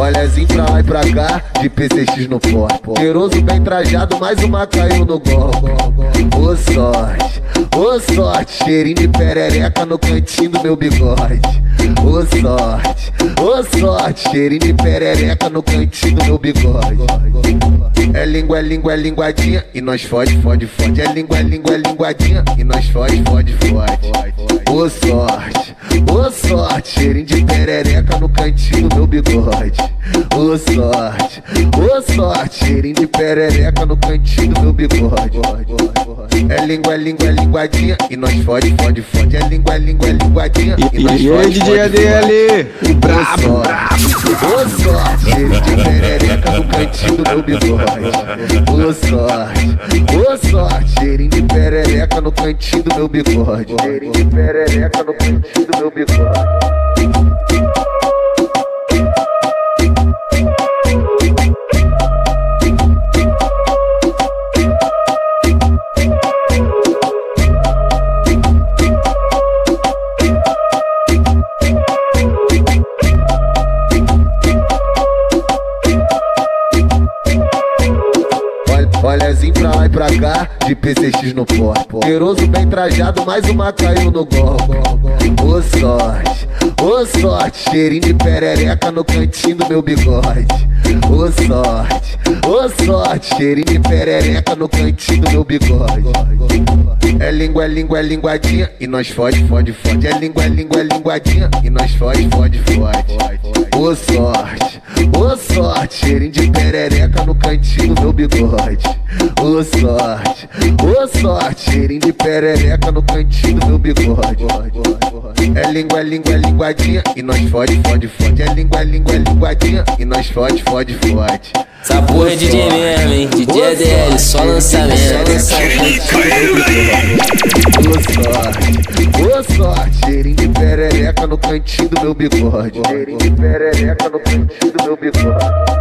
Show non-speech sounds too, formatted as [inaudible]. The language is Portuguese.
Olhazinho pra lá e pra cá, de PCX no pó. Cheiroso bem trajado, mais uma caiu no gol. Ô sorte, ô sorte, cheirinho de perereca no cantinho do meu bigode. Ô sorte, ô sorte, cheirinho de perereca no cantinho do meu bigode. É língua, é língua, é linguadinha e nós fode, fode, fode. É língua, é língua, é linguadinha e nós fode, fode, fode. Ô sorte, ô sorte, cheirinho de perereca no cantinho do meu bigode. Ô sorte, ô sorte, cheirinho de perereca no cantinho do meu bigode. É língua, é língua, é linguadinha e nós fode, fode, fode. É língua, é língua, é linguadinha e, nós e aí, DJ ADL, o brabo, Ô sorte, cheirinho de perereca do meu [laughs] bigode. Ô sorte, ô sorte, cheirinho de perereca no cantinho do meu bigode. Cheirinho de perereca no cantinho do meu bigode. Olhazinho pra lá e pra cá, de PCX no pó. Cheiroso bem trajado, mais uma caiu no gol. Ô sorte, ô sorte, cheirinho de perereca no cantinho do meu bigode. Ô sorte, ô sorte, cheirinho de perereca no cantinho do meu bigode. É língua, é língua, é linguadinha e nós fode, fode, fode. É língua, é língua, é linguadinha e nós fode, fode, fode. Ô sorte, sorte, cheirinho de perereca no cantinho do bigode. Ô sorte, ô sorte, cheirinho de perereca no cantinho do bigode. É língua, é língua, é linguadinha e nós fode, fode, fode. É língua, é língua, é linguadinha e nós fode, fode, fode. Essa porra é DJ mesmo, hein? DJ ADL, só lançamento. Ô sorte, ô sorte, cheirinho de perereca no cantinho do meu bigode. Cheirinho de perereca no cantinho do meu bigode.